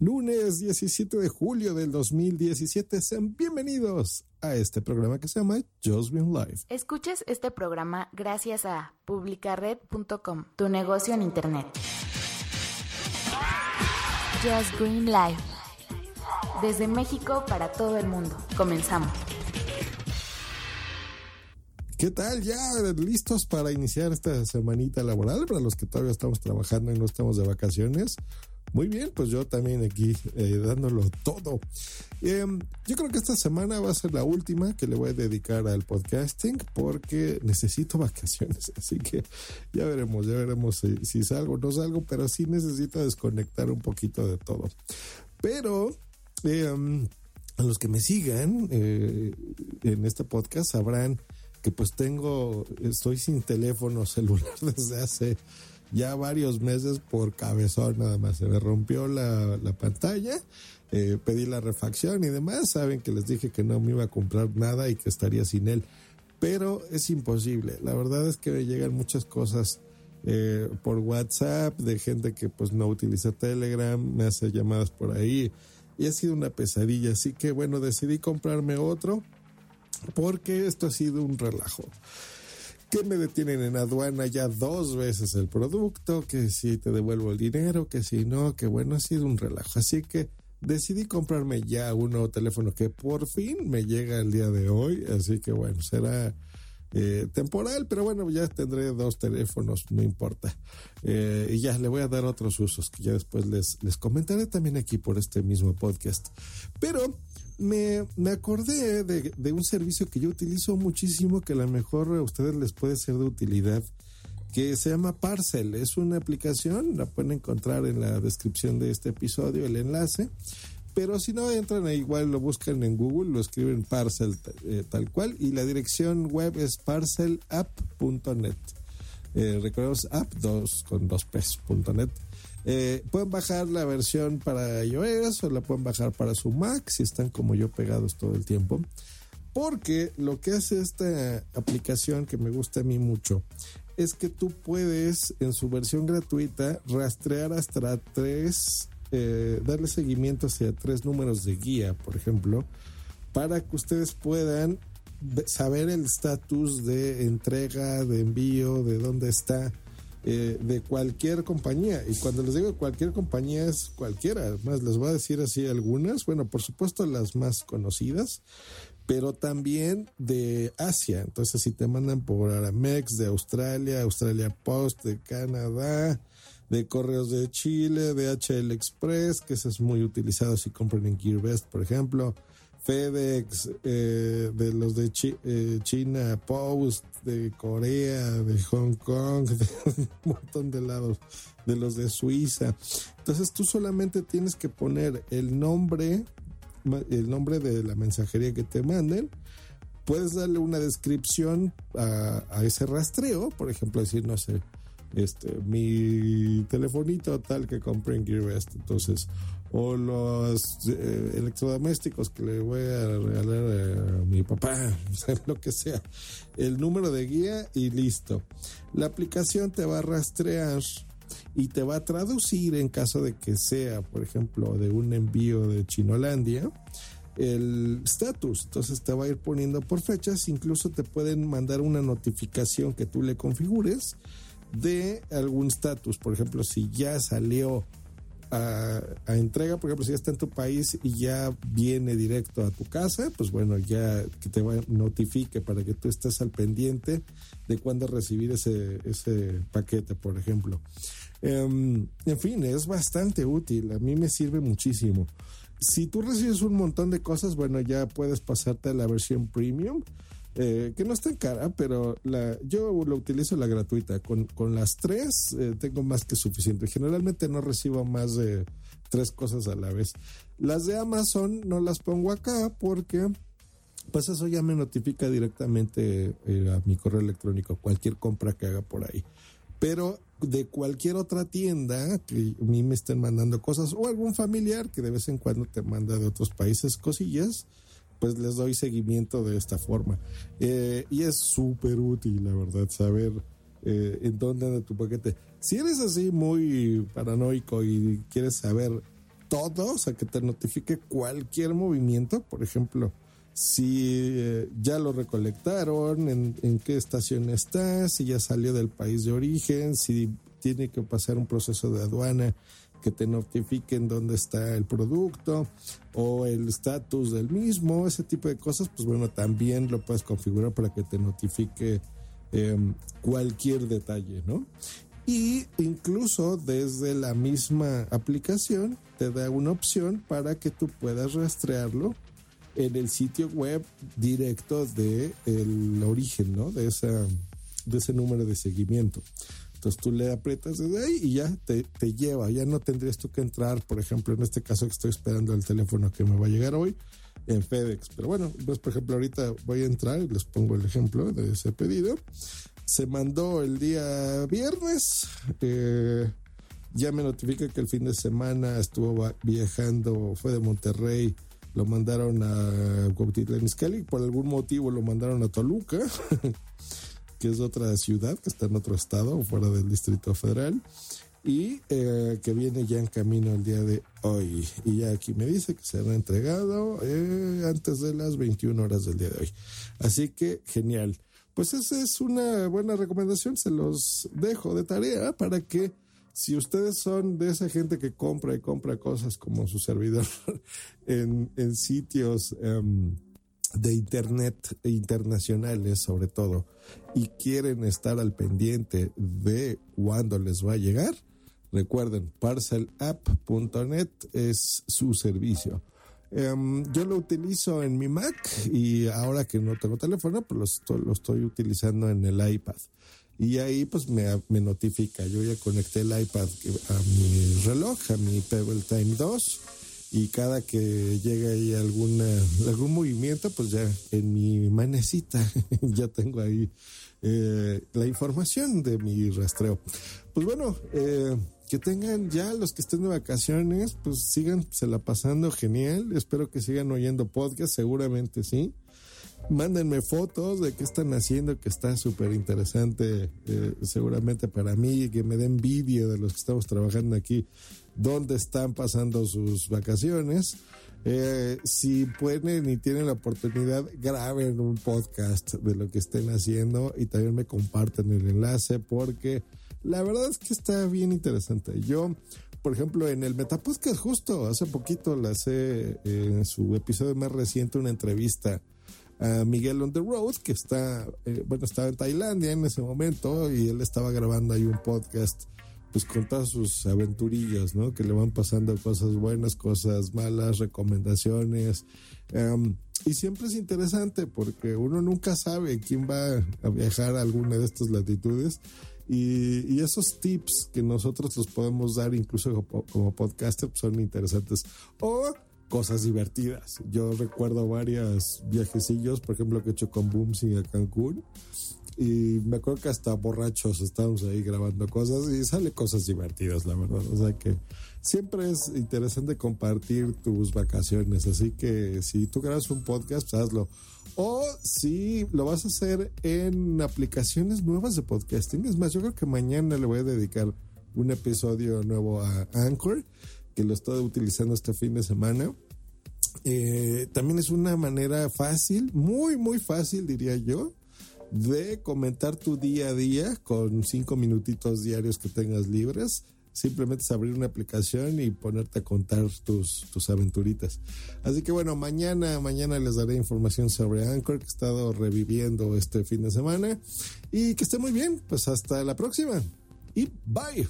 lunes 17 de julio del 2017. Sean bienvenidos a este programa que se llama Just Green Live. Escuches este programa gracias a publicared.com, tu negocio en Internet. Just Green Live. Desde México para todo el mundo. Comenzamos. ¿Qué tal? Ya listos para iniciar esta semanita laboral para los que todavía estamos trabajando y no estamos de vacaciones. Muy bien, pues yo también aquí eh, dándolo todo. Em, yo creo que esta semana va a ser la última que le voy a dedicar al podcasting porque necesito vacaciones. Así que ya veremos, ya veremos si, salgo o no salgo, pero sí necesito desconectar un poquito de todo. Pero em, a los que me sigan eh, en este podcast sabrán que pues tengo, estoy sin teléfono celular desde hace ya varios meses por cabezón nada más. Se me rompió la, pantalla, eh, pedí la refacción y demás. Saben que les dije que no me iba a comprar nada y que estaría sin él. Pero es imposible. La verdad es que me llegan muchas cosas eh, por WhatsApp de gente que pues no utiliza Telegram, me hace llamadas por ahí y ha sido una pesadilla. Así que bueno, decidí comprarme otro porque esto ha sido un relajo que me detienen en aduana ya dos veces el producto, que si te devuelvo el dinero, que si no, que bueno, ha sido un relajo. Así que decidí comprarme ya un nuevo teléfono que por fin me llega el día de hoy, así que bueno, será eh, temporal, pero bueno, ya tendré dos teléfonos, no importa. Eh, y ya le voy a dar otros usos que ya después les, les comentaré también aquí por este mismo podcast. Pero me, acordé de, un servicio que yo utilizo muchísimo que a lo mejor a ustedes les puede ser de utilidad que se llama Parcel. Es una aplicación, la pueden encontrar en la descripción de este episodio, el enlace. Pero si no entran igual lo buscan en Google, lo escriben Parcel eh, tal cual y la dirección web es parcelapp.net. Eh, recordemos app 2 con dos net eh, pueden bajar la versión para iOS o la pueden bajar para su Mac si están como yo pegados todo el tiempo. Porque lo que hace esta aplicación que me gusta a mí mucho es que tú puedes en su versión gratuita rastrear hasta tres, eh, darle seguimiento hacia tres números de guía, por ejemplo, para que ustedes puedan saber el estatus de entrega, de envío, de dónde está eh, de cualquier compañía. Y cuando les digo cualquier compañía es cualquiera. Además, les voy a decir así algunas. Bueno, por supuesto las más conocidas, pero también de Asia. Entonces, si te mandan por Aramex de Australia, Australia Post de Canadá, de Correos de Chile, de HL Express, que ese es muy utilizado si compran en GearBest, por ejemplo. FedEx, eh, de los de eh, China Post, de Corea, de Hong Kong, de un montón de lados, de los de Suiza. Entonces tú solamente tienes que poner el nombre, el nombre de la mensajería que te manden. Puedes darle una descripción a, ese rastreo, por ejemplo, decir, no sé, este, mi telefonito tal que compré en GearBest. Entonces, o los eh, electrodomésticos que le voy a regalar a mi papá, lo que sea, el número de guía y listo. La aplicación te va a rastrear y te va a traducir en caso de que sea, por ejemplo, de un envío de Chinolandia, el status. Entonces te va a ir poniendo por fechas, incluso te pueden mandar una notificación que tú le configures de algún estatus. Por ejemplo, si ya salió a, entrega, por ejemplo, si ya está en tu país y ya viene directo a tu casa, pues bueno, ya que te notifique para que tú estés al pendiente de cuándo recibir ese, ese paquete, por ejemplo. Em, en fin, es bastante útil, a mí me sirve muchísimo. Si tú recibes un montón de cosas, bueno, ya puedes pasarte a la versión premium eh, que no está en cara, pero la, yo lo utilizo la gratuita. Con, con las tres eh, tengo más que suficiente. Generalmente no recibo más de tres cosas a la vez. Las de Amazon no las pongo acá porque pues eso ya me notifica directamente eh, a mi correo electrónico cualquier compra que haga por ahí. Pero de cualquier otra tienda que a mí me estén mandando cosas o algún familiar que de vez en cuando te manda de otros países cosillas, pues les doy seguimiento de esta forma. Eh, y es súper útil, la verdad, saber eh, en dónde anda tu paquete. Si eres así muy paranoico y quieres saber todo, o sea, que te notifique cualquier movimiento, por ejemplo, si eh, ya lo recolectaron, en, en, qué estación está, si ya salió del país de origen, si tiene que pasar un proceso de aduana que te notifiquen dónde está el producto o el estatus del mismo, ese tipo de cosas, pues bueno, también lo puedes configurar para que te notifique eh, cualquier detalle, ¿no? Y incluso desde la misma aplicación te da una opción para que tú puedas rastrearlo en el sitio web directo de origen, ¿no? De esa de ese número de seguimiento. Entonces tú le aprietas desde ahí y ya te, te, lleva. Ya no tendrías tú que entrar, por ejemplo, en este caso que estoy esperando el teléfono que me va a llegar hoy en FedEx. Pero bueno, pues por ejemplo, ahorita voy a entrar y les pongo el ejemplo de ese pedido. Se mandó el día viernes. Eh, ya me notifica que el fin de semana estuvo viajando, fue de Monterrey, lo mandaron a Cuautitlán Izcalli, por algún motivo lo mandaron a Toluca. que es otra ciudad que está en otro estado, fuera del Distrito Federal, y eh, que viene ya en camino el día de hoy. Y ya aquí me dice que será entregado eh, antes de las 21 horas del día de hoy. Así que genial. Pues esa es una buena recomendación, se los dejo de tarea para que si ustedes son de esa gente que compra y compra cosas como su servidor en, sitios... Um, de Internet internacionales sobre todo y quieren estar al pendiente de cuándo les va a llegar, recuerden, parcelapp.net es su servicio. Um, yo lo utilizo en mi Mac y ahora que no tengo teléfono, pues lo estoy, lo estoy utilizando en el iPad. Y ahí pues me, me, notifica. Yo ya conecté el iPad a mi reloj, a mi Pebble Time 2 y cada que llega ahí alguna, algún movimiento, pues ya en mi manecita ya tengo ahí eh, la información de mi rastreo. Pues bueno, eh, que tengan ya los que estén de vacaciones, pues sigan se la pasando genial. Espero que sigan oyendo podcast, seguramente sí. Mándenme fotos de qué están haciendo, que está súper interesante, eh, seguramente para mí, que me den envidia de los que estamos trabajando aquí dónde están pasando sus vacaciones. Eh, si pueden y tienen la oportunidad, graben un podcast de lo que estén haciendo y también me comparten el enlace porque la verdad es que está bien interesante. Yo, por ejemplo, en el Metapodcast justo hace poquito le hice en su episodio más reciente una entrevista a Miguel on the road que está, eh, bueno, estaba en Tailandia en ese momento y él estaba grabando ahí un podcast pues con todas sus aventurillas, ¿no? Que le van pasando cosas buenas, cosas malas, recomendaciones. Em, y siempre es interesante porque uno nunca sabe quién va a viajar a alguna de estas latitudes. Y, y esos tips que nosotros los podemos dar incluso como, como podcaster pues, son interesantes. O cosas divertidas. Yo recuerdo varios viajecillos, por ejemplo, que he hecho con Boomsy a Cancún y me acuerdo que hasta borrachos estábamos ahí grabando cosas y sale cosas divertidas, la verdad. O sea que siempre es interesante compartir tus vacaciones. Así que si tú grabas un podcast, pues hazlo. O si lo vas a hacer en aplicaciones nuevas de podcasting. Es más, yo creo que mañana le voy a dedicar un episodio nuevo a Anchor, que lo estoy utilizando este fin de semana. Eh, también es una manera fácil, muy, muy fácil, diría yo, de comentar tu día a día con cinco minutitos diarios que tengas libres. Simplemente es abrir una aplicación y ponerte a contar tus, tus aventuritas. Así que bueno, mañana, mañana les daré información sobre Anchor que he estado reviviendo este fin de semana. Y que esté muy bien. Pues hasta la próxima. Y bye.